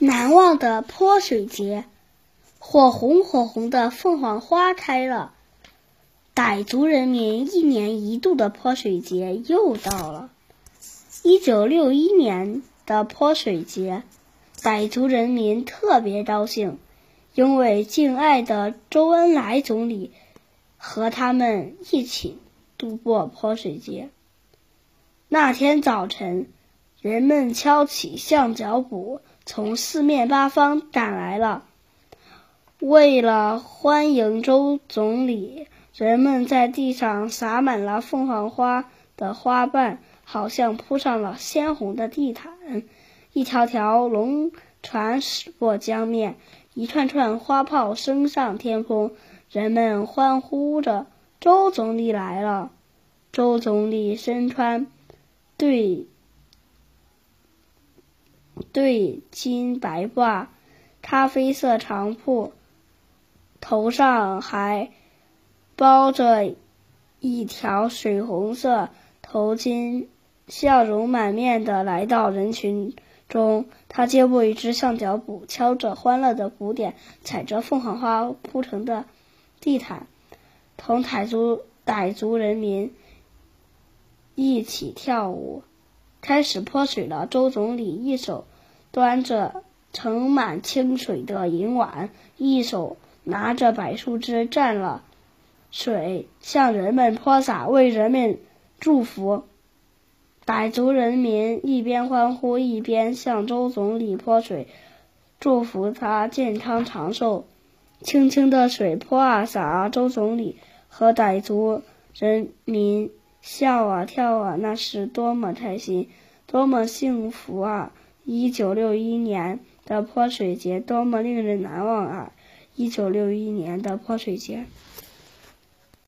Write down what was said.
难忘的泼水节，火红火红的凤凰花开了。傣族人民一年一度的泼水节又到了。一九六一年的泼水节，傣族人民特别高兴，因为敬爱的周恩来总理和他们一起度过泼水节。那天早晨，人们敲起象脚鼓。从四面八方赶来了。为了欢迎周总理，人们在地上撒满了凤凰花的花瓣，好像铺上了鲜红的地毯。一条条龙船驶过江面，一串串花炮升上天空，人们欢呼着：“周总理来了！”周总理身穿对。对襟白褂，咖啡色长裤，头上还包着一条水红色头巾，笑容满面的来到人群中。他接过一只象脚鼓，敲着欢乐的鼓点，踩着凤凰花铺成的地毯，同傣族傣族人民一起跳舞。开始泼水了。周总理一手端着盛满清水的银碗，一手拿着柏树枝蘸了水，向人们泼洒，为人们祝福。傣族人民一边欢呼，一边向周总理泼水，祝福他健康长寿。清清的水泼啊洒啊，周总理和傣族人民。笑啊跳啊，那是多么开心，多么幸福啊！一九六一年的泼水节，多么令人难忘啊！一九六一年的泼水节。